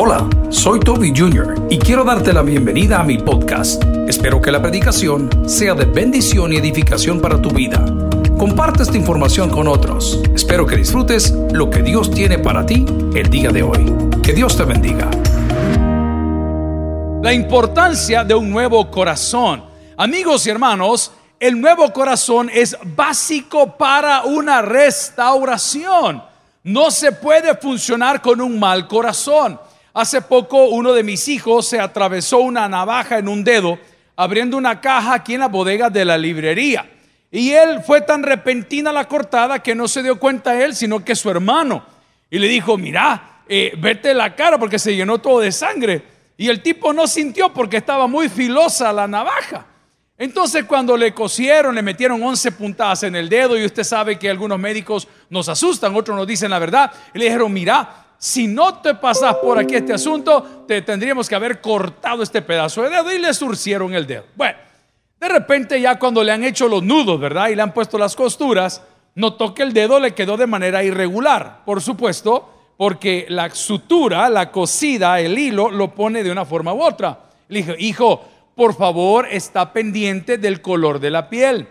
Hola, soy Toby Jr. y quiero darte la bienvenida a mi podcast. Espero que la predicación sea de bendición y edificación para tu vida. Comparte esta información con otros. Espero que disfrutes lo que Dios tiene para ti el día de hoy. Que Dios te bendiga. La importancia de un nuevo corazón. Amigos y hermanos, el nuevo corazón es básico para una restauración. No se puede funcionar con un mal corazón. Hace poco uno de mis hijos se atravesó una navaja en un dedo abriendo una caja aquí en la bodega de la librería. Y él fue tan repentina la cortada que no se dio cuenta él, sino que su hermano. Y le dijo, mira, eh, vete la cara porque se llenó todo de sangre. Y el tipo no sintió porque estaba muy filosa la navaja. Entonces cuando le cosieron, le metieron 11 puntadas en el dedo y usted sabe que algunos médicos nos asustan, otros nos dicen la verdad. Y le dijeron, mira, si no te pasas por aquí este asunto, te tendríamos que haber cortado este pedazo de dedo y le surcieron el dedo. Bueno, de repente ya cuando le han hecho los nudos, ¿verdad? Y le han puesto las costuras, notó que el dedo le quedó de manera irregular, por supuesto, porque la sutura, la cosida, el hilo, lo pone de una forma u otra. Le dije, hijo, por favor, está pendiente del color de la piel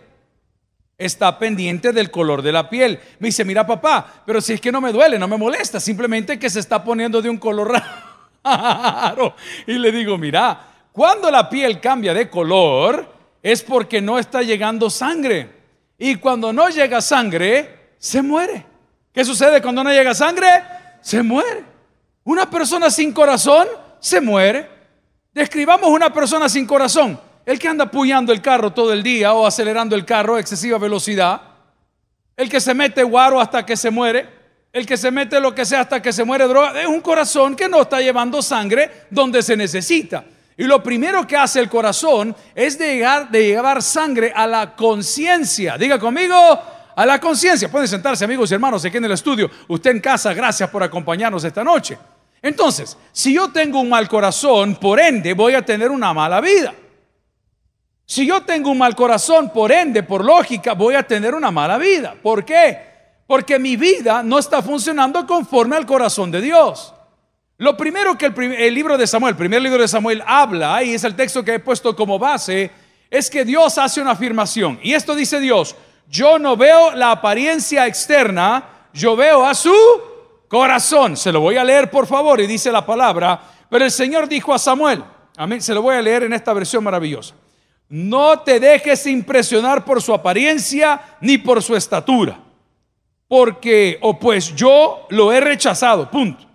está pendiente del color de la piel. Me dice, mira papá, pero si es que no me duele, no me molesta, simplemente que se está poniendo de un color raro. Y le digo, mira, cuando la piel cambia de color es porque no está llegando sangre. Y cuando no llega sangre, se muere. ¿Qué sucede cuando no llega sangre? Se muere. Una persona sin corazón se muere. Describamos una persona sin corazón. El que anda apoyando el carro todo el día o acelerando el carro a excesiva velocidad. El que se mete guaro hasta que se muere. El que se mete lo que sea hasta que se muere droga. Es un corazón que no está llevando sangre donde se necesita. Y lo primero que hace el corazón es de llegar, de llevar sangre a la conciencia. Diga conmigo, a la conciencia. Pueden sentarse amigos y hermanos aquí en el estudio. Usted en casa, gracias por acompañarnos esta noche. Entonces, si yo tengo un mal corazón, por ende voy a tener una mala vida. Si yo tengo un mal corazón, por ende, por lógica, voy a tener una mala vida. ¿Por qué? Porque mi vida no está funcionando conforme al corazón de Dios. Lo primero que el, libro de Samuel, el primer libro de Samuel habla, y es el texto que he puesto como base, es que Dios hace una afirmación. Y esto dice Dios, yo no veo la apariencia externa, yo veo a su corazón. Se lo voy a leer por favor y dice la palabra, pero el Señor dijo a Samuel, amén, se lo voy a leer en esta versión maravillosa. No te dejes impresionar por su apariencia ni por su estatura, porque o pues yo lo he rechazado, punto.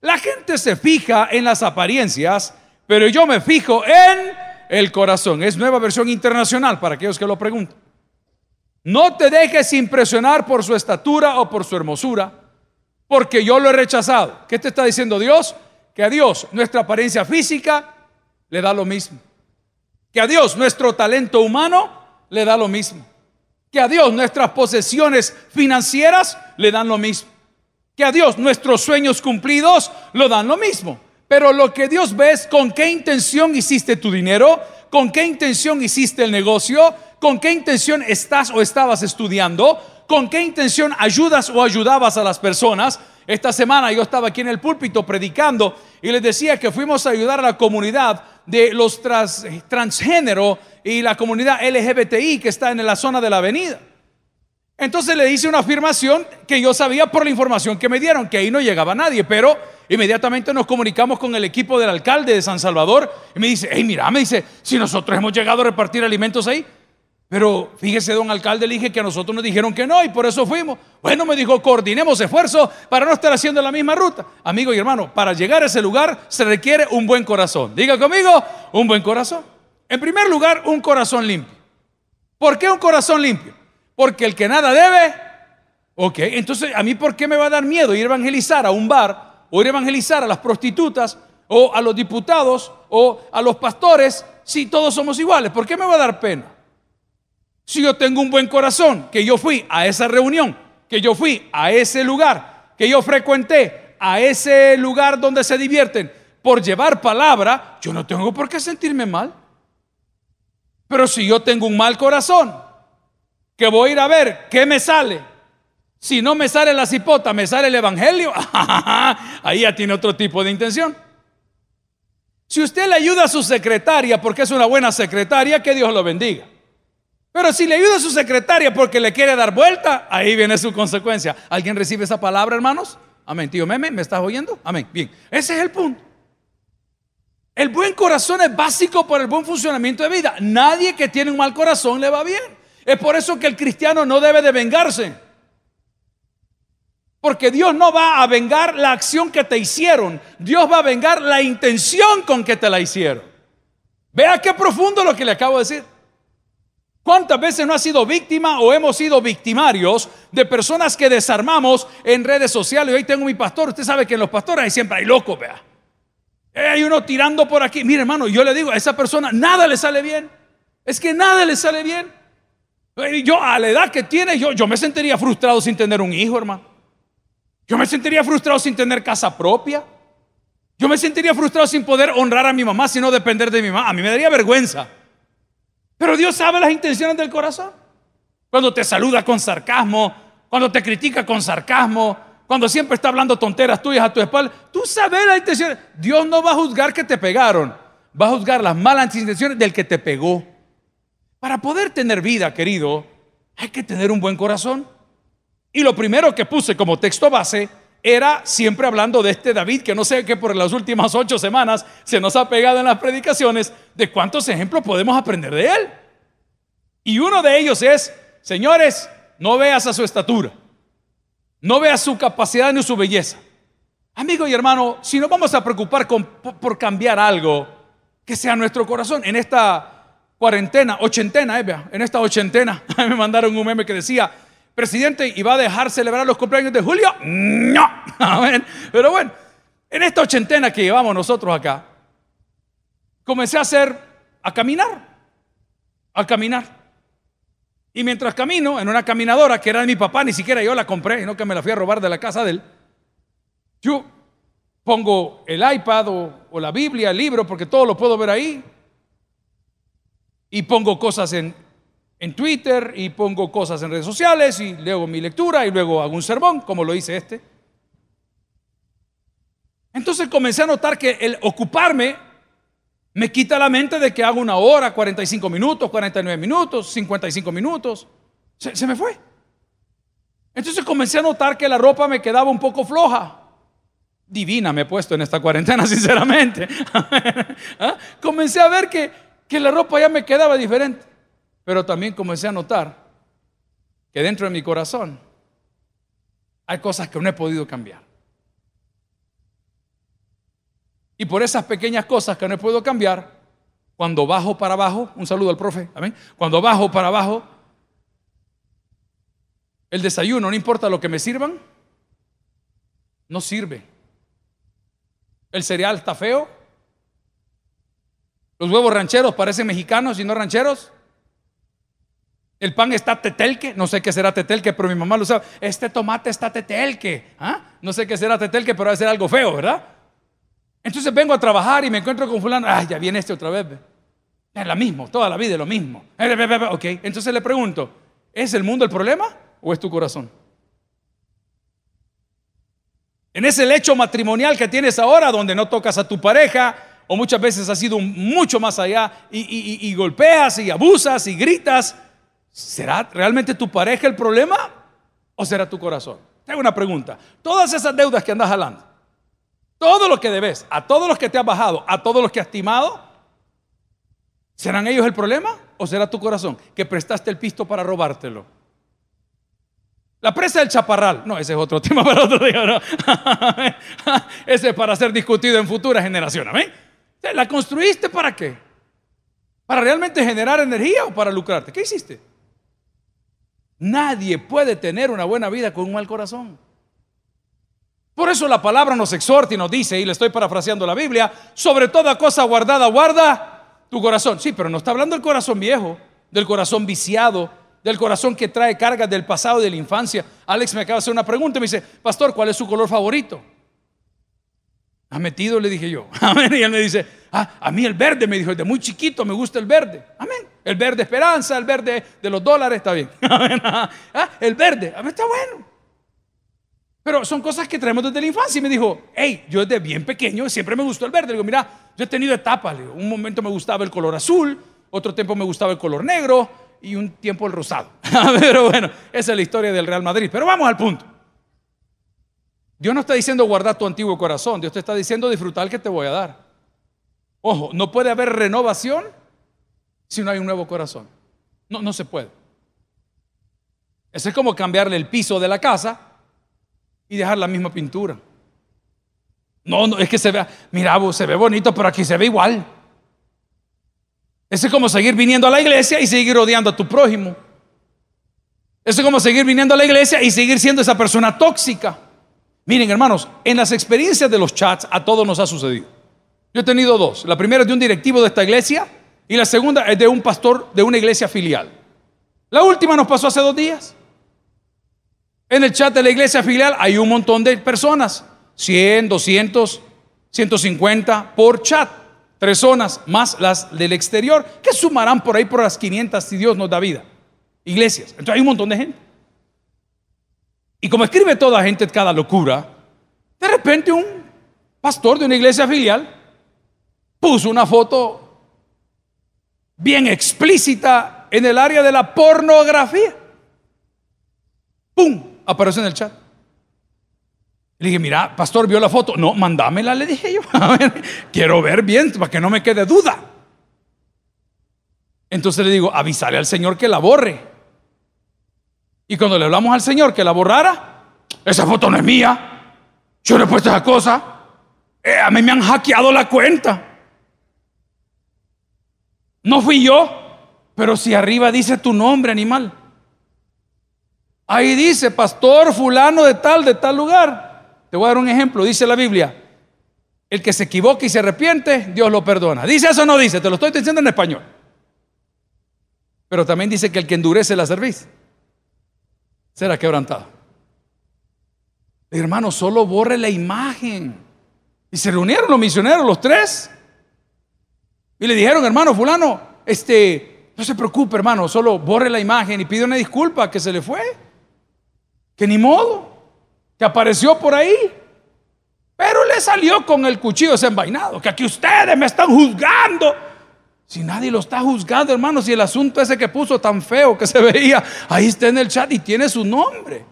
La gente se fija en las apariencias, pero yo me fijo en el corazón. Es nueva versión internacional para aquellos que lo preguntan. No te dejes impresionar por su estatura o por su hermosura, porque yo lo he rechazado. ¿Qué te está diciendo Dios? Que a Dios nuestra apariencia física le da lo mismo. Que a Dios nuestro talento humano le da lo mismo. Que a Dios nuestras posesiones financieras le dan lo mismo. Que a Dios nuestros sueños cumplidos lo dan lo mismo. Pero lo que Dios ve es con qué intención hiciste tu dinero, con qué intención hiciste el negocio, con qué intención estás o estabas estudiando, con qué intención ayudas o ayudabas a las personas. Esta semana yo estaba aquí en el púlpito predicando y les decía que fuimos a ayudar a la comunidad de los transgénero y la comunidad LGBTI que está en la zona de la avenida. Entonces le hice una afirmación que yo sabía por la información que me dieron, que ahí no llegaba nadie, pero inmediatamente nos comunicamos con el equipo del alcalde de San Salvador y me dice, hey, mira, me dice, si nosotros hemos llegado a repartir alimentos ahí, pero fíjese, don alcalde, le dije que a nosotros nos dijeron que no y por eso fuimos. Bueno, me dijo, coordinemos esfuerzos para no estar haciendo la misma ruta. Amigo y hermano, para llegar a ese lugar se requiere un buen corazón. Diga conmigo, un buen corazón. En primer lugar, un corazón limpio. ¿Por qué un corazón limpio? Porque el que nada debe, ok, entonces a mí ¿por qué me va a dar miedo ir a evangelizar a un bar o ir a evangelizar a las prostitutas o a los diputados o a los pastores si todos somos iguales? ¿Por qué me va a dar pena? Si yo tengo un buen corazón, que yo fui a esa reunión, que yo fui a ese lugar, que yo frecuenté a ese lugar donde se divierten por llevar palabra, yo no tengo por qué sentirme mal. Pero si yo tengo un mal corazón, que voy a ir a ver qué me sale, si no me sale la cipota, me sale el evangelio, ahí ya tiene otro tipo de intención. Si usted le ayuda a su secretaria porque es una buena secretaria, que Dios lo bendiga. Pero si le ayuda a su secretaria porque le quiere dar vuelta, ahí viene su consecuencia. ¿Alguien recibe esa palabra, hermanos? Amén. Tío Meme, ¿me estás oyendo? Amén. Bien, ese es el punto. El buen corazón es básico para el buen funcionamiento de vida. Nadie que tiene un mal corazón le va bien. Es por eso que el cristiano no debe de vengarse. Porque Dios no va a vengar la acción que te hicieron. Dios va a vengar la intención con que te la hicieron. Vea qué profundo lo que le acabo de decir. ¿Cuántas veces no ha sido víctima o hemos sido victimarios de personas que desarmamos en redes sociales? Hoy tengo mi pastor, usted sabe que en los pastores siempre hay locos, vea. Eh, hay uno tirando por aquí. Mire, hermano, yo le digo a esa persona, nada le sale bien. Es que nada le sale bien. Yo a la edad que tiene, yo, yo me sentiría frustrado sin tener un hijo, hermano. Yo me sentiría frustrado sin tener casa propia. Yo me sentiría frustrado sin poder honrar a mi mamá, sino depender de mi mamá. A mí me daría vergüenza. Pero Dios sabe las intenciones del corazón. Cuando te saluda con sarcasmo, cuando te critica con sarcasmo, cuando siempre está hablando tonteras tuyas a tu espalda, tú sabes las intenciones. Dios no va a juzgar que te pegaron, va a juzgar las malas intenciones del que te pegó. Para poder tener vida, querido, hay que tener un buen corazón. Y lo primero que puse como texto base era siempre hablando de este David, que no sé qué por las últimas ocho semanas se nos ha pegado en las predicaciones, de cuántos ejemplos podemos aprender de él. Y uno de ellos es, señores, no veas a su estatura, no veas su capacidad ni su belleza. Amigo y hermano, si nos vamos a preocupar por cambiar algo, que sea nuestro corazón. En esta cuarentena, ochentena, eh, en esta ochentena, me mandaron un meme que decía, presidente, ¿y va a dejar celebrar los cumpleaños de julio? No. Pero bueno, en esta ochentena que llevamos nosotros acá, comencé a hacer, a caminar, a caminar. Y mientras camino en una caminadora que era de mi papá, ni siquiera yo la compré, no que me la fui a robar de la casa de él, yo pongo el iPad o, o la Biblia, el libro, porque todo lo puedo ver ahí, y pongo cosas en, en Twitter y pongo cosas en redes sociales y leo mi lectura y luego hago un sermón, como lo hice este. Entonces comencé a notar que el ocuparme me quita la mente de que hago una hora, 45 minutos, 49 minutos, 55 minutos. Se, me fue. Entonces comencé a notar que la ropa me quedaba un poco floja. Divina me he puesto en esta cuarentena, sinceramente. ¿Ah? Comencé a ver que, que la ropa ya me quedaba diferente. Pero también comencé a notar que dentro de mi corazón hay cosas que no he podido cambiar. Y por esas pequeñas cosas que no he podido cambiar, cuando bajo para abajo, un saludo al profe, amén. Cuando bajo para abajo, el desayuno, no importa lo que me sirvan, no sirve. El cereal está feo. Los huevos rancheros parecen mexicanos y no rancheros. El pan está tetelque, no sé qué será tetelque, pero mi mamá lo sabe. Este tomate está tetelque. ¿Ah? No sé qué será tetelque, pero va a ser algo feo, ¿verdad? Entonces vengo a trabajar y me encuentro con fulano. Ay, ya viene este otra vez. Es lo mismo, toda la vida es lo mismo. Ok, entonces le pregunto, ¿es el mundo el problema o es tu corazón? En ese lecho matrimonial que tienes ahora, donde no tocas a tu pareja, o muchas veces has ido mucho más allá y golpeas y abusas y gritas, ¿Será realmente tu pareja el problema o será tu corazón? Tengo una pregunta. Todas esas deudas que andas jalando, todo lo que debes, a todos los que te has bajado, a todos los que has timado, ¿serán ellos el problema o será tu corazón que prestaste el pisto para robártelo? La presa del chaparral, no, ese es otro tema para otro día, no. ese es para ser discutido en futuras generaciones. ¿amén? ¿La construiste para qué? ¿Para realmente generar energía o para lucrarte? ¿Qué hiciste? Nadie puede tener una buena vida con un mal corazón. Por eso la palabra nos exhorta y nos dice, y le estoy parafraseando la Biblia, sobre toda cosa guardada, guarda tu corazón. Sí, pero no está hablando del corazón viejo, del corazón viciado, del corazón que trae cargas del pasado y de la infancia. Alex me acaba de hacer una pregunta y me dice, pastor, ¿cuál es su color favorito? ¿Ha metido? Le dije yo. Amén. Y él me dice, ah, a mí el verde, me dijo, de muy chiquito me gusta el verde. Amén. El verde esperanza, el verde de los dólares, está bien. Ah, el verde, está bueno. Pero son cosas que traemos desde la infancia. Y me dijo, hey, yo desde bien pequeño siempre me gustó el verde. Le digo, mira, yo he tenido etapas. un momento me gustaba el color azul, otro tiempo me gustaba el color negro y un tiempo el rosado. Pero bueno, esa es la historia del Real Madrid. Pero vamos al punto. Dios no está diciendo guardar tu antiguo corazón. Dios te está diciendo disfrutar el que te voy a dar. Ojo, no puede haber renovación si no hay un nuevo corazón. No, no se puede. Eso es como cambiarle el piso de la casa y dejar la misma pintura. No, no, es que se ve, mira, se ve bonito, pero aquí se ve igual. Eso es como seguir viniendo a la iglesia y seguir odiando a tu prójimo. Eso es como seguir viniendo a la iglesia y seguir siendo esa persona tóxica. Miren, hermanos, en las experiencias de los chats a todos nos ha sucedido. Yo he tenido dos. La primera es de un directivo de esta iglesia y la segunda es de un pastor de una iglesia filial. La última nos pasó hace dos días. En el chat de la iglesia filial hay un montón de personas, 100, 200, 150 por chat, tres zonas más las del exterior, que sumarán por ahí por las 500 si Dios nos da vida. Iglesias. Entonces hay un montón de gente. Y como escribe toda gente cada locura, de repente un pastor de una iglesia filial puso una foto bien explícita en el área de la pornografía. ¡Pum! aparece en el chat. Le dije, mira, pastor, ¿vio la foto? No, mándamela, le dije yo. A ver, quiero ver bien para que no me quede duda. Entonces le digo, avisale al Señor que la borre. Y cuando le hablamos al Señor que la borrara, esa foto no es mía. Yo no he puesto esa cosa. Eh, a mí me han hackeado la cuenta. No fui yo, pero si arriba dice tu nombre, animal. Ahí dice, pastor fulano de tal, de tal lugar. Te voy a dar un ejemplo, dice la Biblia. El que se equivoca y se arrepiente, Dios lo perdona. ¿Dice eso o no dice? Te lo estoy diciendo en español. Pero también dice que el que endurece la cerviz será quebrantado. Hermano, solo borre la imagen. Y se reunieron los misioneros, los tres. Y le dijeron, hermano fulano, este, no se preocupe, hermano, solo borre la imagen y pide una disculpa que se le fue que ni modo, que apareció por ahí. Pero le salió con el cuchillo desenvainado, que aquí ustedes me están juzgando. Si nadie lo está juzgando, hermanos, si el asunto ese que puso tan feo que se veía, ahí está en el chat y tiene su nombre.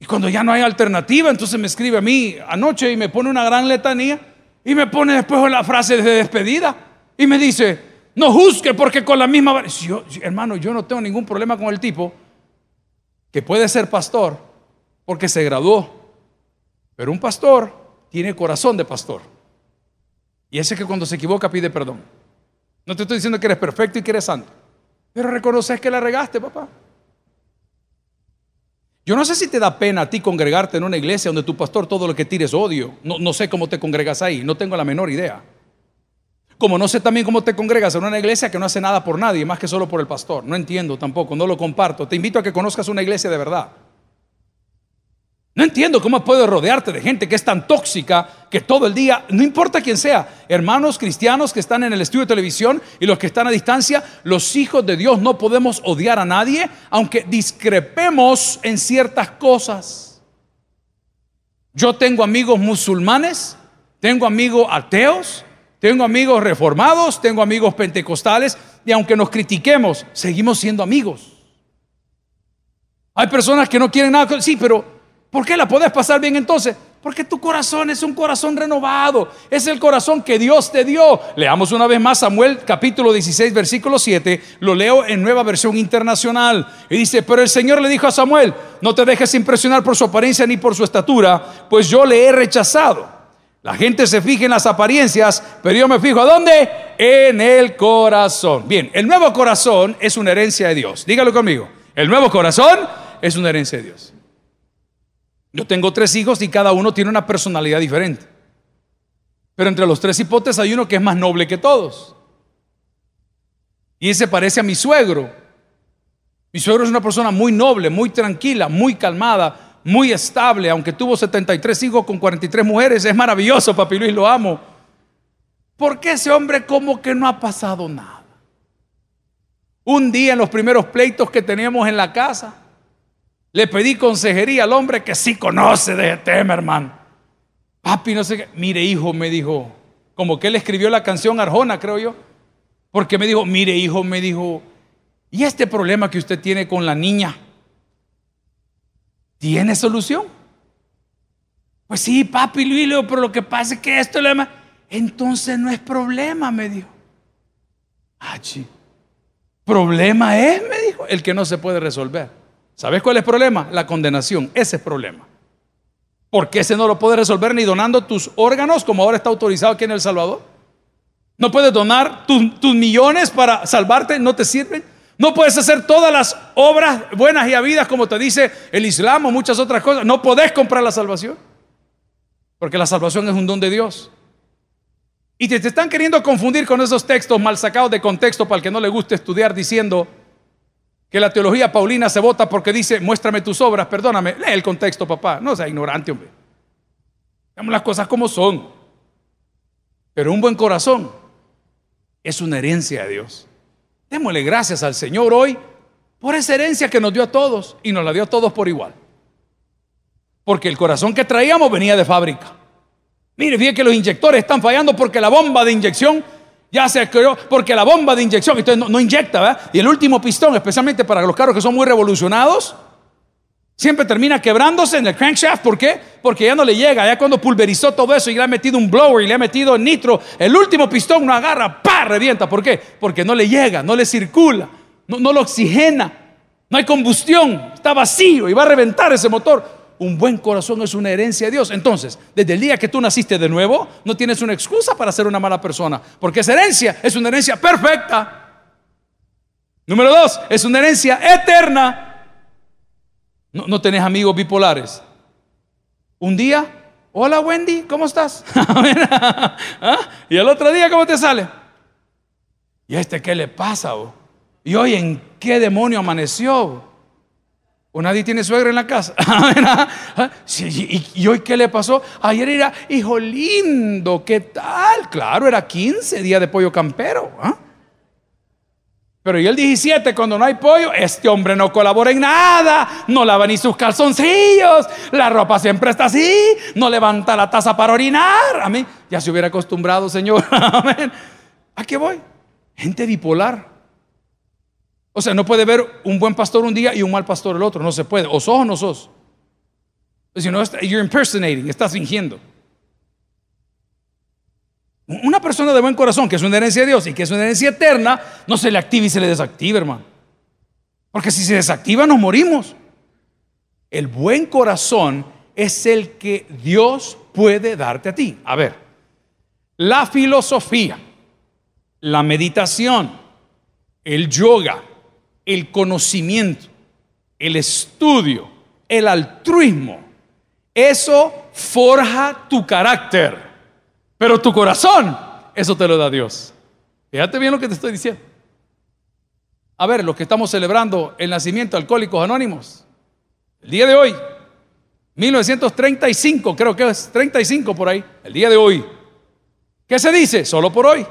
Y cuando ya no hay alternativa, entonces me escribe a mí anoche y me pone una gran letanía y me pone después la frase de despedida y me dice, no juzgue porque con la misma... hermano, yo no tengo ningún problema con el tipo, que puede ser pastor porque se graduó, pero un pastor tiene corazón de pastor. Y ese que cuando se equivoca pide perdón. No te estoy diciendo que eres perfecto y que eres santo, pero reconoces que la regaste, papá. Yo no sé si te da pena a ti congregarte en una iglesia donde tu pastor todo lo que tire es odio. No, no sé cómo te congregas ahí, no tengo la menor idea. Como no sé también cómo te congregas en una iglesia que no hace nada por nadie, más que solo por el pastor. No entiendo tampoco, no lo comparto. Te invito a que conozcas una iglesia de verdad. No entiendo cómo puedes rodearte de gente que es tan tóxica que todo el día, no importa quién sea, hermanos cristianos que están en el estudio de televisión y los que están a distancia, los hijos de Dios no podemos odiar a nadie, aunque discrepemos en ciertas cosas. Yo tengo amigos musulmanes, tengo amigos ateos, tengo amigos reformados, tengo amigos pentecostales y aunque nos critiquemos, seguimos siendo amigos. Hay personas que no quieren nada. Sí, pero ¿por qué la puedes pasar bien entonces? Porque tu corazón es un corazón renovado. Es el corazón que Dios te dio. Leamos una vez más Samuel capítulo 16 versículo 7. Lo leo en nueva versión internacional. Y dice, pero el Señor le dijo a Samuel, no te dejes impresionar por su apariencia ni por su estatura, pues yo le he rechazado. La gente se fija en las apariencias, pero yo me fijo a dónde? En el corazón. Bien, el nuevo corazón es una herencia de Dios. Dígalo conmigo. El nuevo corazón es una herencia de Dios. Yo tengo tres hijos y cada uno tiene una personalidad diferente. Pero entre los tres hipotes hay uno que es más noble que todos. Y ese parece a mi suegro. Mi suegro es una persona muy noble, muy tranquila, muy calmada, muy estable, aunque tuvo 73 hijos con 43 mujeres, es maravilloso, papi Luis, lo amo. Porque ese hombre como que no ha pasado nada? Un día en los primeros pleitos que teníamos en la casa, Le pedí consejería al hombre que sí conoce de este tema, hermano. Papi, no sé qué. Mire, hijo, me dijo, como que él escribió la canción Arjona, creo yo. Porque me dijo, mire, hijo, me dijo, ¿y este problema que usted tiene con la niña? ¿Tiene solución? Pues sí, papi, Luis, pero lo que pasa es que esto le... Entonces no es problema, me dijo. Ah, Problema es, me dijo, el que no se puede resolver. ¿Sabes cuál es el problema? La condenación. Ese es el problema. Porque ese no lo puede resolver ni donando tus órganos, como ahora está autorizado aquí en El Salvador. No puedes donar tus millones para salvarte, no te sirven. No puedes hacer todas las obras buenas y habidas como te dice el Islam o muchas otras cosas. No podés comprar la salvación. Porque la salvación es un don de Dios. Y te, te están queriendo confundir con esos textos mal sacados de contexto para el que no le guste estudiar diciendo que la teología paulina se vota porque dice, muéstrame tus obras, perdóname, lee el contexto, papá. No sea ignorante, hombre. Veamos las cosas como son. Pero un buen corazón es una herencia de Dios. Démosle gracias al Señor hoy por esa herencia que nos dio a todos y nos la dio a todos por igual. Porque el corazón que traíamos venía de fábrica. Mire, fíjate que los inyectores están fallando porque la bomba de inyección ya se creó, porque la bomba de inyección, entonces no, inyecta, ¿verdad? Y el último pistón, especialmente para los carros que son muy revolucionados, siempre termina quebrándose en el crankshaft. ¿Por qué? Porque ya no le llega. Ya cuando pulverizó todo eso y le ha metido un blower y le ha metido nitro, el último pistón no agarra, ¡pa! revienta. ¿Por qué? Porque no le llega, no le circula, no, no lo oxigena, no hay combustión, está vacío y va a reventar ese motor un buen corazón es una herencia de Dios. Entonces, desde el día que tú naciste de nuevo, no tienes una excusa para ser una mala persona, porque esa herencia es una herencia perfecta. Número dos, es una herencia eterna. No, no tenés amigos bipolares. Un día, hola Wendy, ¿cómo estás? ¿Ah? Y el otro día, ¿cómo te sale? ¿Y a este qué le pasa? ¿Y hoy en qué demonio amaneció? ¿O nadie tiene suegra en la casa? ¿Ah? ¿Y, hoy qué le pasó? Ayer era, hijo lindo, ¿qué tal? Claro, era 15 días de pollo campero. ¿ah? Pero y el 17, cuando no hay pollo, este hombre no colabora en nada, no lava ni sus calzoncillos, la ropa siempre está así, no levanta la taza para orinar. A mí ya se hubiera acostumbrado, Señor. ¿A qué voy? Gente bipolar. O sea, no puede ver un buen pastor un día y un mal pastor el otro. No se puede. O sos o no sos. Si no, you're impersonating, estás fingiendo. Una persona de buen corazón, que es una herencia de Dios y que es una herencia eterna, no se le activa y se le desactiva, hermano. Porque si se desactiva, nos morimos. El buen corazón es el que Dios puede darte a ti. A ver, la filosofía, la meditación, el yoga, el conocimiento, el estudio, el altruismo, eso forja tu carácter. Pero tu corazón, eso te lo da Dios. Fíjate bien lo que te estoy diciendo. A ver, los que estamos celebrando el nacimiento de Alcohólicos Anónimos, el día de hoy, 1935, creo que es 35 por ahí, el día de hoy. ¿Qué se dice? Solo por hoy.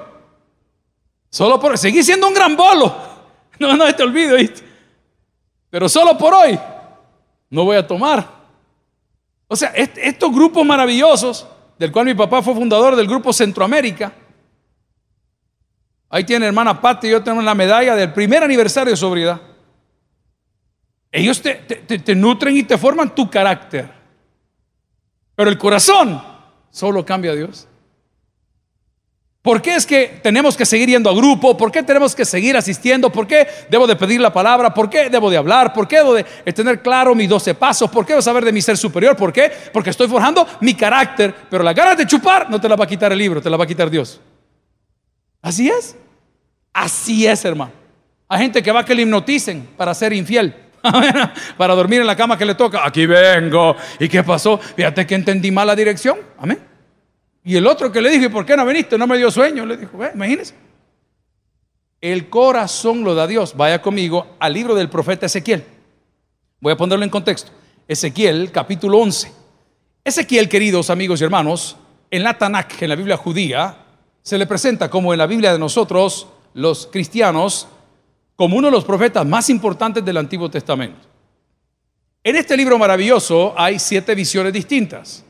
Solo por hoy. Seguí siendo un gran bolo. No, no te olvido, Pero solo por hoy no voy a tomar. O sea, estos grupos maravillosos, del cual mi papá fue fundador del grupo Centroamérica, ahí tiene hermana Patti y yo tenemos la medalla del primer aniversario de sobriedad. Ellos te nutren y te forman tu carácter. Pero el corazón solo cambia a Dios. ¿Por qué es que tenemos que seguir yendo a grupo? ¿Por qué tenemos que seguir asistiendo? ¿Por qué debo de pedir la palabra? ¿Por qué debo de hablar? ¿Por qué debo de tener claro mis 12 pasos? ¿Por qué debo saber de mi ser superior? ¿Por qué? Porque estoy forjando mi carácter, pero la ganas de chupar no te la va a quitar el libro, te la va a quitar Dios. Así es. Así es, hermano. Hay gente que va a que le hipnoticen para ser infiel. para dormir en la cama que le toca. Aquí vengo. ¿Y qué pasó? Fíjate que entendí mal la dirección. Amén. Y el otro que le dije, ¿por qué no viniste? No me dio sueño. Le dijo, imagínese. El corazón lo da Dios. Vaya conmigo al libro del profeta Ezequiel. Voy a ponerlo en contexto. Ezequiel, capítulo 11. Ezequiel, queridos amigos y hermanos, en la Tanakh, en la Biblia judía, se le presenta como en la Biblia de nosotros, los cristianos, como uno de los profetas más importantes del Antiguo Testamento. En este libro maravilloso hay siete visiones distintas.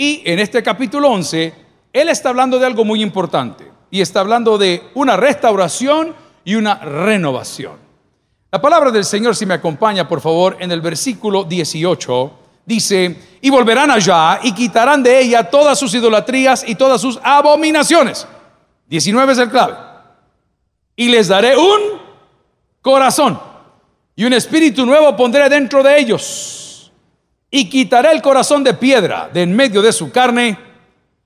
Y en este capítulo 11, él está hablando de algo muy importante. Y está hablando de una restauración y una renovación. La palabra del Señor, si me acompaña, por favor, en el versículo 18, dice, y volverán allá y quitarán de ella todas sus idolatrías y todas sus abominaciones. 19 es el clave. Y les daré un corazón y un espíritu nuevo pondré dentro de ellos. Y quitaré el corazón de piedra de en medio de su carne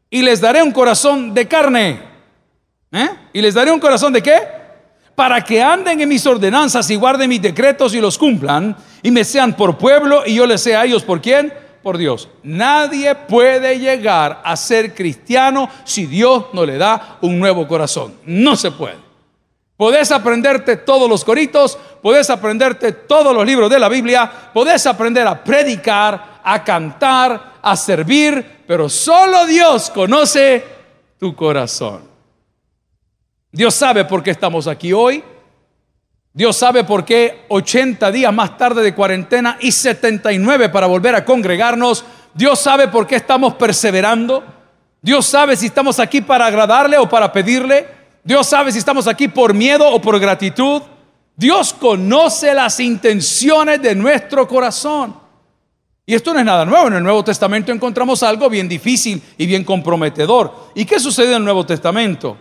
y les daré un corazón de carne. ¿Eh? ¿Y les daré un corazón de qué? Para que anden en mis ordenanzas y guarden mis decretos y los cumplan y me sean por pueblo y yo les sea a ellos por quién? Por Dios. Nadie puede llegar a ser cristiano si Dios no le da un nuevo corazón. No se puede. Podés aprenderte todos los coritos, podés aprenderte todos los libros de la Biblia, podés aprender a predicar, a cantar, a servir, pero solo Dios conoce tu corazón. Dios sabe por qué estamos aquí hoy. Dios sabe por qué 80 días más tarde de cuarentena y 79 para volver a congregarnos. Dios sabe por qué estamos perseverando. Dios sabe si estamos aquí para agradarle o para pedirle. Dios sabe si estamos aquí por miedo o por gratitud. Dios conoce las intenciones de nuestro corazón. Y esto no es nada nuevo. En el Nuevo Testamento encontramos algo bien difícil y bien comprometedor. ¿Y qué sucede en el Nuevo Testamento?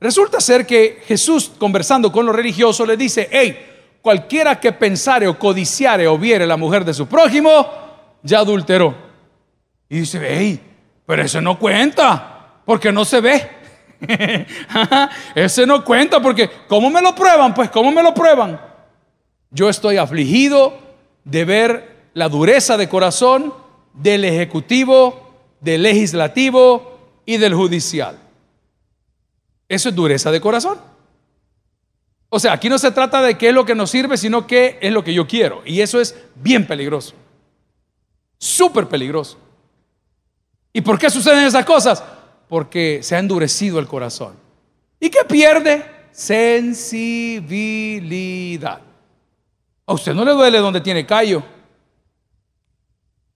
Resulta ser que Jesús, conversando con los religiosos, le dice, hey, cualquiera que pensare o codiciare o viere la mujer de su prójimo, ya adulteró. Y dice, hey, pero eso no cuenta, porque no se ve. Ese no cuenta porque ¿cómo me lo prueban? Pues ¿cómo me lo prueban? Yo estoy afligido de ver la dureza de corazón del ejecutivo, del legislativo y del judicial. Eso es dureza de corazón. O sea, aquí no se trata de qué es lo que nos sirve, sino qué es lo que yo quiero. Y eso es bien peligroso. Súper peligroso. ¿Y por qué suceden esas cosas? Porque se ha endurecido el corazón. ¿Y qué pierde? Sensibilidad. A usted no le duele donde tiene callo.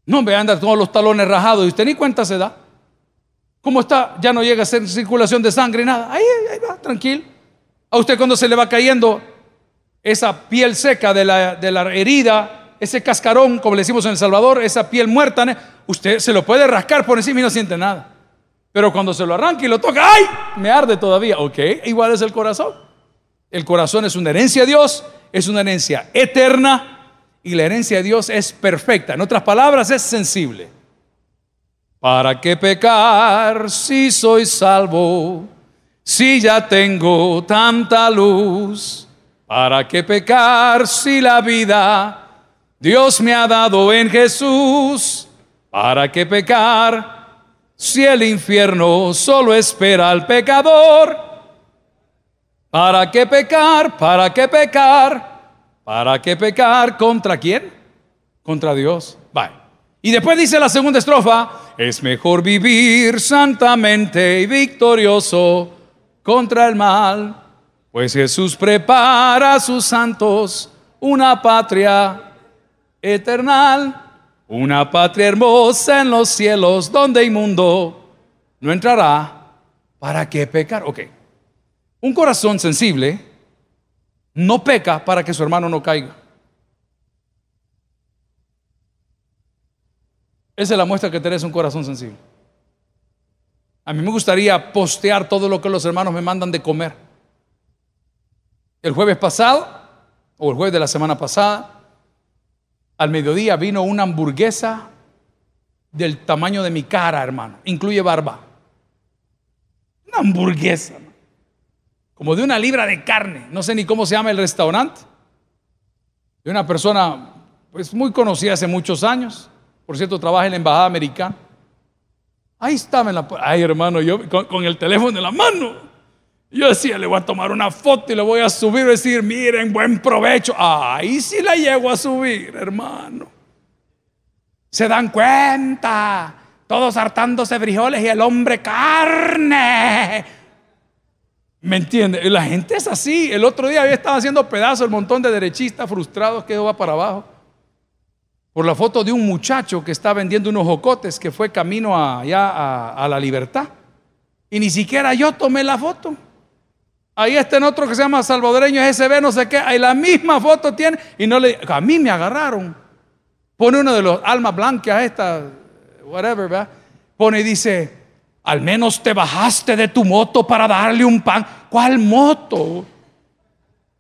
No me anda todos los talones rajados y usted ni cuenta se da. ¿Cómo está? Ya no llega a ser circulación de sangre, nada. Ahí, ahí va, tranquilo. A usted cuando se le va cayendo esa piel seca de la, de la herida, ese cascarón, como le decimos en El Salvador, esa piel muerta, usted se lo puede rascar por encima y no siente nada. Pero cuando se lo arranca y lo toca, ¡ay! Me arde todavía. Ok, igual es el corazón. El corazón es una herencia de Dios, es una herencia eterna y la herencia de Dios es perfecta. En otras palabras, es sensible. ¿Para qué pecar si soy salvo? Si ya tengo tanta luz. ¿Para qué pecar si la vida Dios me ha dado en Jesús? ¿Para qué pecar? Si el infierno solo espera al pecador? ¿Para qué pecar? ¿Para qué pecar? ¿Para qué pecar? ¿Contra quién? Contra Dios. Bye. Y después dice la segunda estrofa, es mejor vivir santamente y victorioso contra el mal, pues Jesús prepara a sus santos una patria eternal. Una patria hermosa en los cielos donde inmundo no entrará. ¿Para qué pecar? Ok. Un corazón sensible no peca para que su hermano no caiga. Esa es la muestra que tenés un corazón sensible. A mí me gustaría postear todo lo que los hermanos me mandan de comer. El jueves pasado, o el jueves de la semana pasada, al mediodía vino una hamburguesa del tamaño de mi cara, hermano. Incluye barba. Una hamburguesa. Como de una libra de carne. No sé ni cómo se llama el restaurante. De una persona pues muy conocida hace muchos años. Por cierto, trabaja en la embajada americana. Ahí estaba en la... Ay, hermano, yo con, con el teléfono en la mano. Yo decía, le voy a tomar una foto y le voy a subir y decir, miren, buen provecho. Ahí sí la llego a subir, hermano. Se dan cuenta, todos hartándose frijoles y el hombre carne. ¿Me entiende? La gente es así. El otro día yo estaba haciendo pedazos el montón de derechistas frustrados que va para abajo. por la foto de un muchacho que está vendiendo unos jocotes que fue camino allá a la libertad. Y ni siquiera yo tomé la foto. Ahí está en otro que se llama salvadoreño SB, no sé qué. Ahí la misma foto tiene. Y no le. A mí me agarraron. Pone uno de los almas blancas, esta, whatever, ¿verdad? Pone y dice: Al menos te bajaste de tu moto para darle un pan. ¿Cuál moto?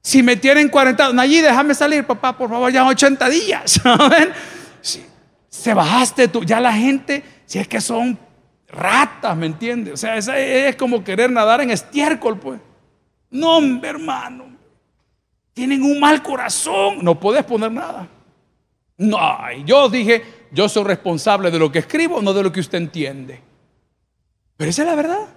Si me tienen 40, allí déjame salir, papá, por favor, ya 80 días. ¿saben? se bajaste tú, ya la gente, si es que son ratas, ¿me entiendes? O sea, es como querer nadar en estiércol, pues. No, hermano. Tienen un mal corazón. No puedes poner nada. No, yo dije, yo soy responsable de lo que escribo, no de lo que usted entiende. Pero esa es la verdad.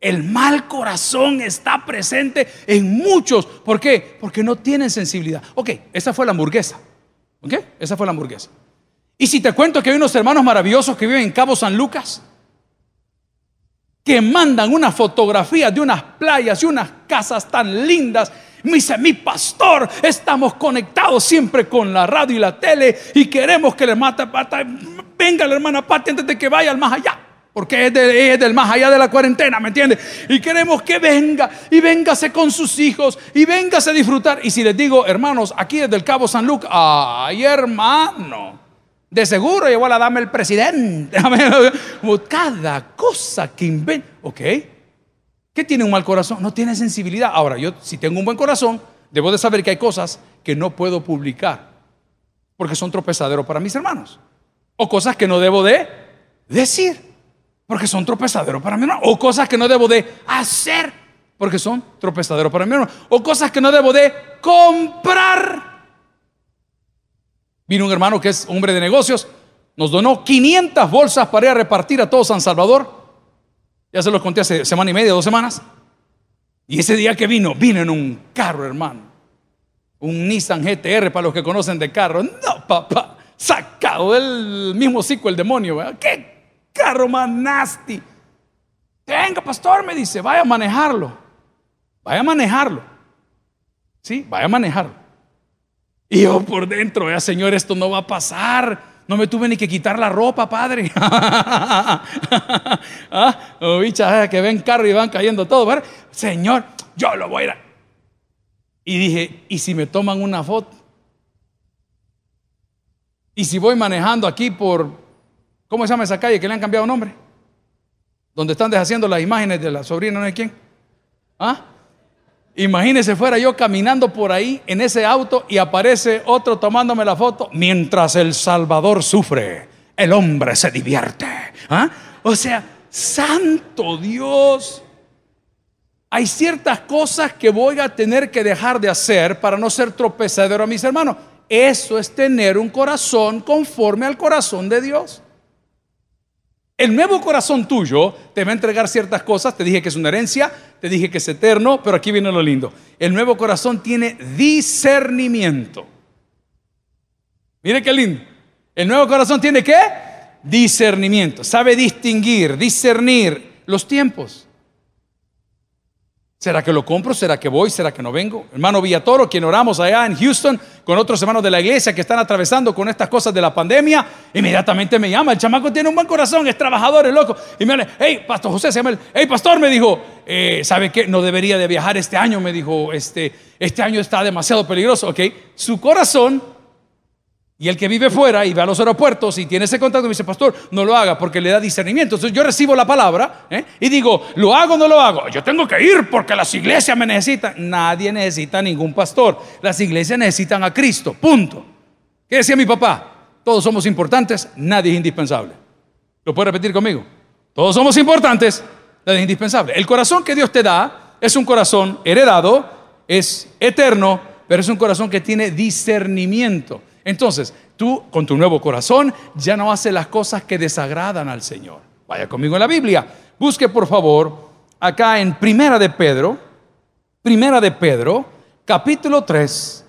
El mal corazón está presente en muchos. ¿Por qué? Porque no tienen sensibilidad. Ok, esa fue la hamburguesa. Ok, esa fue la hamburguesa. Y si te cuento que hay unos hermanos maravillosos que viven en Cabo San Lucas, que mandan una fotografía de unas playas y unas casas tan lindas. Me dice, mi pastor, estamos conectados siempre con la radio y la tele y queremos que le mate pata. Venga la hermana Pati antes de que vaya al más allá. Porque es, del más allá de la cuarentena, ¿me entiende? Y queremos que venga y véngase con sus hijos y véngase a disfrutar. Y si les digo, hermanos, aquí desde el Cabo San Lucas, ay hermano, de seguro llegó a la dama el presidente. Cada cosa que inventa. ¿Ok? ¿Qué tiene un mal corazón? No tiene sensibilidad. Ahora, yo si tengo un buen corazón, debo de saber que hay cosas que no puedo publicar. Porque son tropezaderos para mis hermanos. O cosas que no debo de decir. Porque son tropezaderos para mi hermano. O cosas que no debo de hacer. Porque son tropezaderos para mi hermano. O cosas que no debo de comprar Vino un hermano que es hombre de negocios, nos donó 500 bolsas para ir a repartir a todo San Salvador. Ya se los conté hace semana y media, dos semanas. Y ese día que vino, vino en un carro, hermano. Un Nissan GTR para los que conocen de carro. No, papá, sacado del mismo ciclo el demonio. ¿Qué carro más nasty? Venga, pastor, me dice, vaya a manejarlo. Vaya a manejarlo. Sí, vaya a manejarlo. Y yo por dentro, ya Señor, esto no va a pasar. No me tuve ni que quitar la ropa, padre. ¿Ah? O bichas que ven carro y van cayendo todo. ¿verdad? Señor, yo lo voy a ir. Y dije, ¿y si me toman una foto? ¿Y si voy manejando aquí por, ¿cómo se llama esa calle que le han cambiado nombre? Donde están deshaciendo las imágenes de la sobrina, ¿no hay quién? ¿Ah? Imagínese fuera yo caminando por ahí en ese auto y aparece otro tomándome la foto mientras el Salvador sufre, el hombre se divierte. ¿Ah? O sea, santo Dios. Hay ciertas cosas que voy a tener que dejar de hacer para no ser tropezadero a mis hermanos. Eso es tener un corazón conforme al corazón de Dios. El nuevo corazón tuyo te va a entregar ciertas cosas. Te dije que es una herencia, te dije que es eterno, pero aquí viene lo lindo. El nuevo corazón tiene discernimiento. Mire qué lindo. El nuevo corazón tiene qué? Discernimiento. Sabe distinguir, discernir los tiempos. ¿Será que lo compro? ¿Será que voy? ¿Será que no vengo? Hermano Villatoro, quien oramos allá en Houston con otros hermanos de la iglesia que están atravesando con estas cosas de la pandemia, inmediatamente me llama. El chamaco tiene un buen corazón, es trabajador, es loco. Y me dice, hey, Pastor José, se llama hey, Pastor, me dijo, eh, ¿sabe qué? No debería de viajar este año, me dijo, este, este año está demasiado peligroso, ¿ok? Su corazón y el que vive fuera y va a los aeropuertos y tiene ese contacto me dice, pastor, no lo haga porque le da discernimiento. Entonces yo recibo la palabra ¿eh? y digo, ¿lo hago o no lo hago? Yo tengo que ir porque las iglesias me necesitan. Nadie necesita ningún pastor. Las iglesias necesitan a Cristo. Punto. ¿Qué decía mi papá? Todos somos importantes, nadie es indispensable. ¿Lo puede repetir conmigo? Todos somos importantes, nadie es indispensable. El corazón que Dios te da es un corazón heredado, es eterno, pero es un corazón que tiene discernimiento. Entonces, tú con tu nuevo corazón ya no haces las cosas que desagradan al Señor. Vaya conmigo en la Biblia. Busque por favor acá en Primera de Pedro, Primera de Pedro, capítulo 3,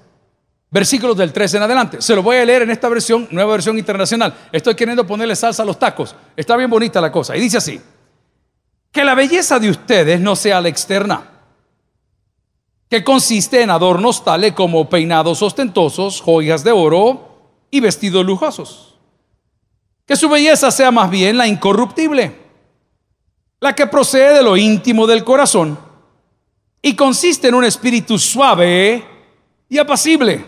versículos del 3 en adelante. Se lo voy a leer en esta versión, nueva versión internacional. Estoy queriendo ponerle salsa a los tacos. Está bien bonita la cosa. Y dice así, que la belleza de ustedes no sea la externa que consiste en adornos tales como peinados ostentosos, joyas de oro, y vestidos lujosos. Que su belleza sea más bien la incorruptible, la que procede de lo íntimo del corazón y consiste en un espíritu suave y apacible.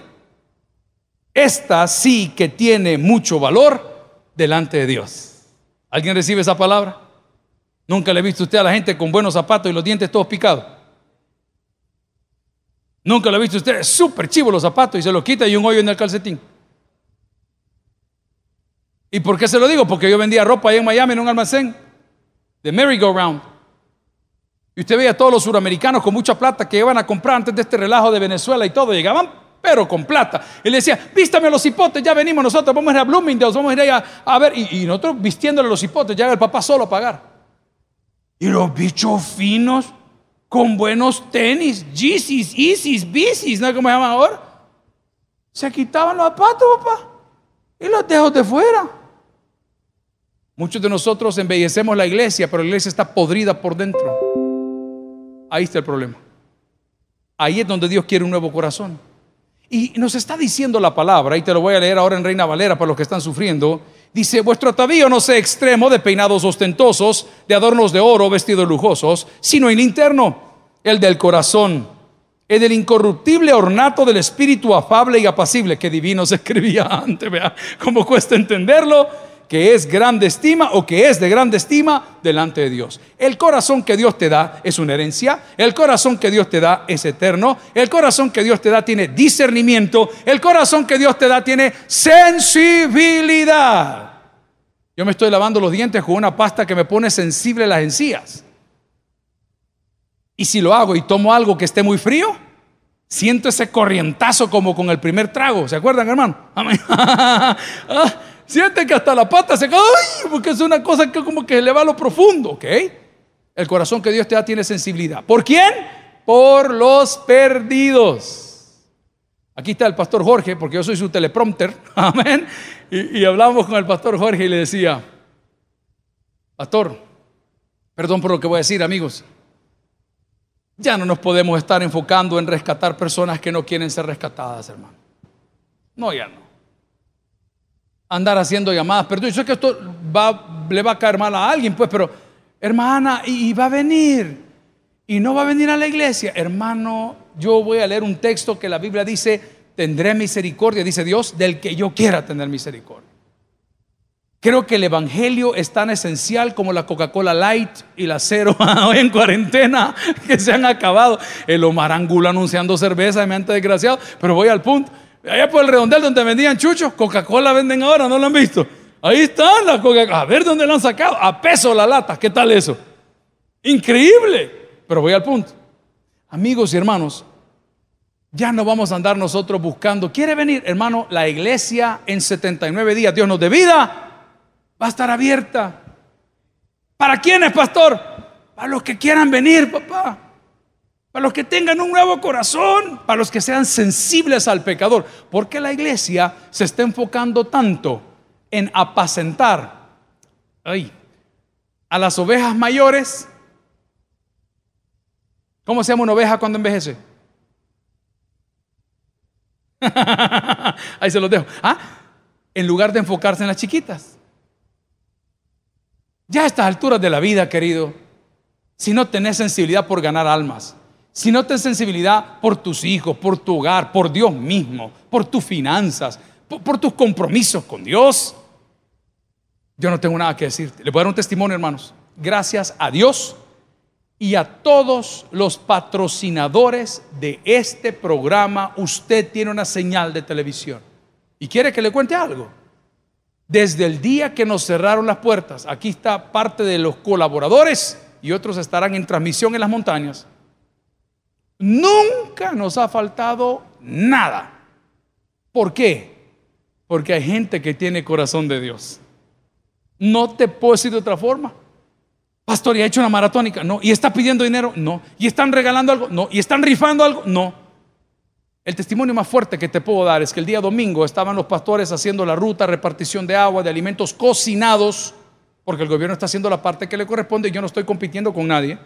Esta sí que tiene mucho valor delante de Dios. ¿Alguien recibe esa palabra? Nunca le he visto usted a la gente con buenos zapatos y los dientes todos picados. Nunca lo ha visto usted, súper chivo los zapatos y se los quita y un hoyo en el calcetín. ¿Y por qué se lo digo? Porque yo vendía ropa ahí en Miami en un almacén de merry-go-round. Y usted veía a todos los suramericanos con mucha plata que iban a comprar antes de este relajo de Venezuela y todo. Llegaban, pero con plata. Y le decía, vístame los hipotes, ya venimos nosotros, vamos a ir a Bloomingdale's, vamos a ir a, a ver. Y, y, nosotros vistiéndole los hipotes, llega el papá solo a pagar. Y los bichos finos, con buenos tenis, Yeezys, Yeezys, Bicis, ¿no? ¿Cómo se llaman ahora? Se quitaban los zapatos, papá, y los dejó de fuera. Muchos de nosotros embellecemos la iglesia, pero la iglesia está podrida por dentro. Ahí está el problema. Ahí es donde Dios quiere un nuevo corazón. Y nos está diciendo la palabra, y te lo voy a leer ahora en Reina Valera para los que están sufriendo. Dice, vuestro atavío no sea extremo de peinados ostentosos, de adornos de oro, vestidos lujosos, sino el interno, el del corazón, el del incorruptible ornato del espíritu afable y apacible, que divino se escribía antes, vea cómo cuesta entenderlo, que es grande estima o que es de grande estima delante de Dios. El corazón que Dios te da es una herencia, el corazón que Dios te da es eterno, el corazón que Dios te da tiene discernimiento, el corazón que Dios te da tiene sensibilidad. Yo me estoy lavando los dientes con una pasta que me pone sensible las encías. Y si lo hago y tomo algo que esté muy frío, siento ese corrientazo como con el primer trago. ¿Se acuerdan, hermano? Siente que hasta la pata se cae, porque es una cosa que como que le va a lo profundo, ¿ok? El corazón que Dios te da tiene sensibilidad. ¿Por quién? Por los perdidos. Aquí está el pastor Jorge, porque yo soy su teleprompter, amén. Y, y hablamos con el pastor Jorge y le decía, pastor, perdón por lo que voy a decir, amigos, ya no nos podemos estar enfocando en rescatar personas que no quieren ser rescatadas, hermano. No, ya no andar haciendo llamadas. Pero yo sé que esto le va a caer mal a alguien, pues, pero hermana, y, va a venir, y no va a venir a la iglesia. Hermano, yo voy a leer un texto que la Biblia dice, tendré misericordia, dice Dios, del que yo quiera tener misericordia. Creo que el Evangelio es tan esencial como la Coca-Cola Light y la Cero en cuarentena que se han acabado. El Omar Angulo anunciando cerveza, me han desgraciado, pero voy al punto. Allá por el redondel donde vendían chuchos, Coca-Cola venden ahora, ¿no lo han visto? Ahí están las Coca-Cola. A ver dónde lo han sacado. A peso la lata. ¿Qué tal eso? Increíble. Pero voy al punto. Amigos y hermanos, ya no vamos a andar nosotros buscando. ¿Quiere venir, hermano? La iglesia en 79 días, Dios nos de vida, va a estar abierta. ¿Para quiénes, pastor? Para los que quieran venir, papá para los que tengan un nuevo corazón, para los que sean sensibles al pecador, porque la iglesia se está enfocando tanto en apacentar a las ovejas mayores. ¿Cómo se llama una oveja cuando envejece? Ahí se los dejo. ¿Ah? En lugar de enfocarse en las chiquitas. Ya a estas alturas de la vida, querido, si no tenés sensibilidad por ganar almas, si no tienes sensibilidad por tus hijos, por tu hogar, por Dios mismo, por tus finanzas, por, tus compromisos con Dios, yo no tengo nada que decirte. Le voy a dar un testimonio, hermanos. Gracias a Dios y a todos los patrocinadores de este programa, usted tiene una señal de televisión. ¿Y quiere que le cuente algo? Desde el día que nos cerraron las puertas, aquí está parte de los colaboradores y otros estarán en transmisión en las montañas. Nunca nos ha faltado nada. ¿Por qué? Porque hay gente que tiene corazón de Dios. No te puedo decir de otra forma. Pastor, ¿y ha hecho una maratónica? No. ¿Y está pidiendo dinero? No. ¿Y están regalando algo? No. ¿Y están rifando algo? No. El testimonio más fuerte que te puedo dar es que el día domingo estaban los pastores haciendo la ruta, repartición de agua, de alimentos cocinados, porque el gobierno está haciendo la parte que le corresponde y yo no estoy compitiendo con nadie.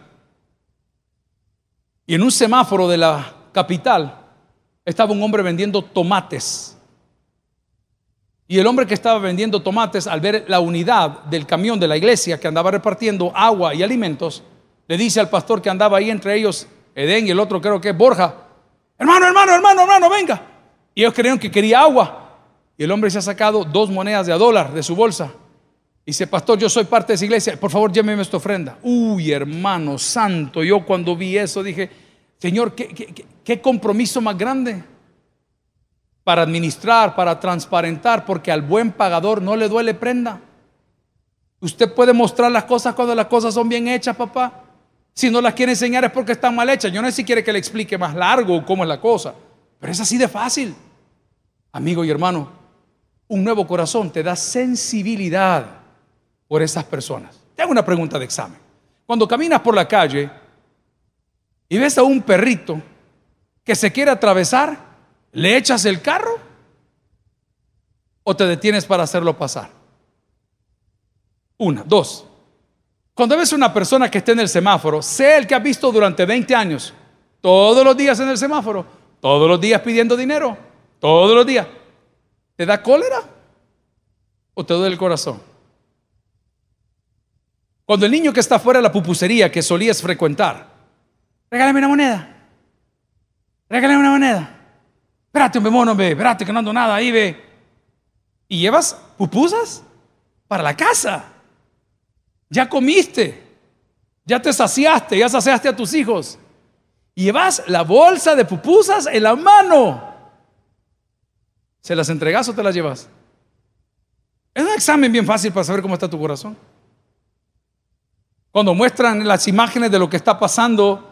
Y en un semáforo de la capital estaba un hombre vendiendo tomates. Y el hombre que estaba vendiendo tomates, al ver la unidad del camión de la iglesia que andaba repartiendo agua y alimentos, le dice al pastor que andaba ahí entre ellos, Edén y el otro creo que es Borja, hermano, hermano, hermano, hermano, venga. Y ellos creyeron que quería agua. Y el hombre se ha sacado dos monedas de a dólar de su bolsa. Dice, pastor, yo soy parte de esa iglesia, por favor lléveme esta ofrenda. Uy, hermano santo, yo cuando vi eso dije, Señor, ¿qué, qué, qué compromiso más grande? para administrar, para transparentar, porque al buen pagador no le duele prenda. Usted puede mostrar las cosas cuando las cosas son bien hechas, papá. Si no las quiere enseñar es porque están mal hechas. Yo no sé si quiere que le explique más largo cómo es la cosa, pero es así de fácil. Amigo y hermano, un nuevo corazón te da sensibilidad por esas personas. Te hago una pregunta de examen. Cuando caminas por la calle y ves a un perrito que se quiere atravesar, ¿Le echas el carro o te detienes para hacerlo pasar? Una, dos. Cuando ves una persona que esté en el semáforo, sea el que has visto durante 20 años, todos los días en el semáforo, todos los días pidiendo dinero, todos los días, ¿te da cólera o te duele el corazón? Cuando el niño que está fuera de la pupusería que solías frecuentar, regálame una moneda, regálame una moneda. Espérate, hombre, mono, espérate que no ando nada ahí, ve. Y llevas pupusas para la casa. Ya comiste, ya te saciaste, ya saciaste a tus hijos. Y llevas la bolsa de pupusas en la mano. ¿Se las entregas o te las llevas? Es un examen bien fácil para saber cómo está tu corazón. Cuando muestran las imágenes de lo que está pasando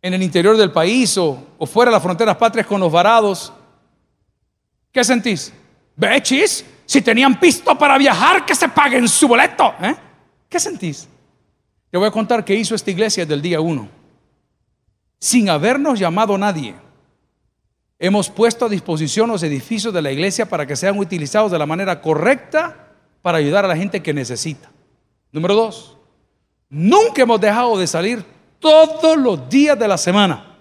en el interior del país o, fuera de las fronteras patrias con los varados, ¿qué sentís? Bechis, si tenían pisto para viajar, que se paguen su boleto. ¿eh? ¿Qué sentís? Te voy a contar qué hizo esta iglesia desde el día uno. Sin habernos llamado nadie, hemos puesto a disposición los edificios de la iglesia para que sean utilizados de la manera correcta para ayudar a la gente que necesita. Número dos, nunca hemos dejado de salir todos los días de la semana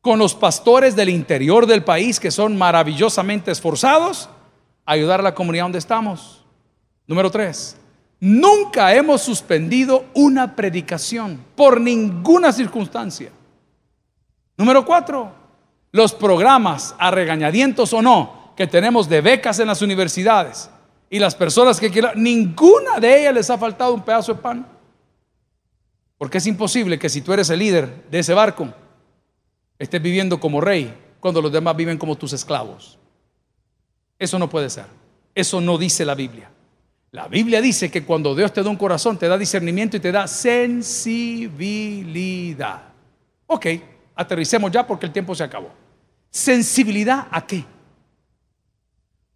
con los pastores del interior del país que son maravillosamente esforzados a ayudar a la comunidad donde estamos. Número tres, nunca hemos suspendido una predicación por ninguna circunstancia. Número cuatro, los programas a regañadientos o no que tenemos de becas en las universidades y las personas que quieran, ninguna de ellas les ha faltado un pedazo de pan. Porque es imposible que si tú eres el líder de ese barco, estés viviendo como rey cuando los demás viven como tus esclavos. Eso no puede ser. Eso no dice la Biblia. La Biblia dice que cuando Dios te da un corazón, te da discernimiento y te da sensibilidad. Ok, aterricemos ya porque el tiempo se acabó. ¿Sensibilidad a qué?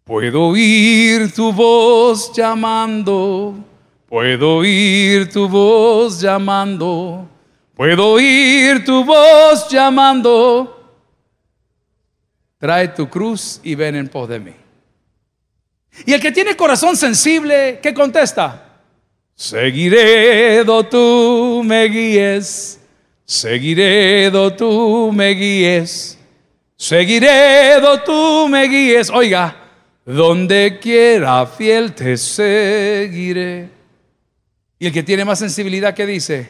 Puedo oír tu voz llamando Puedo oír tu voz llamando, puedo oír tu voz llamando. Trae tu cruz y ven en pos de mí. Y el que tiene corazón sensible, ¿qué contesta? Seguiré do tú me guíes, seguiré do tú me guíes, seguiré do tú me guíes. Oiga, donde quiera fiel te seguiré. Y el que tiene más sensibilidad, ¿qué dice?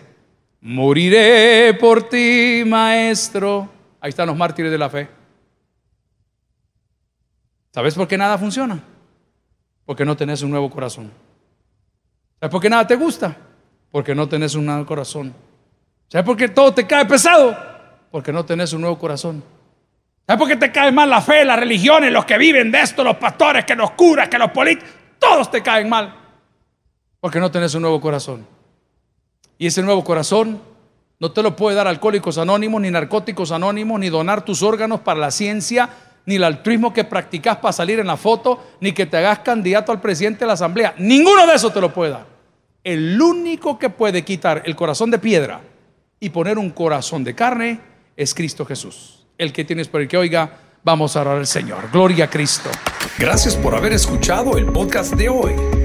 Moriré por ti, maestro. Ahí están los mártires de la fe. ¿Sabes por qué nada funciona? Porque no tenés un nuevo corazón. ¿Sabes por qué nada te gusta? Porque no tenés un nuevo corazón. ¿Sabes por qué todo te cae pesado? Porque no tenés un nuevo corazón. ¿Sabes por qué te cae mal la fe, las religiones, los que viven de esto, los pastores, que los curas, que los políticos? Todos te caen mal. Porque no tenés un nuevo corazón. Y ese nuevo corazón no te lo puede dar alcohólicos anónimos, ni narcóticos anónimos, ni donar tus órganos para la ciencia, ni el altruismo que practicas para salir en la foto, ni que te hagas candidato al presidente de la asamblea. Ninguno de esos te lo puede dar. El único que puede quitar el corazón de piedra y poner un corazón de carne es Cristo Jesús. El que tienes por el que oiga, vamos a orar al Señor. Gloria a Cristo. Gracias por haber escuchado el podcast de hoy.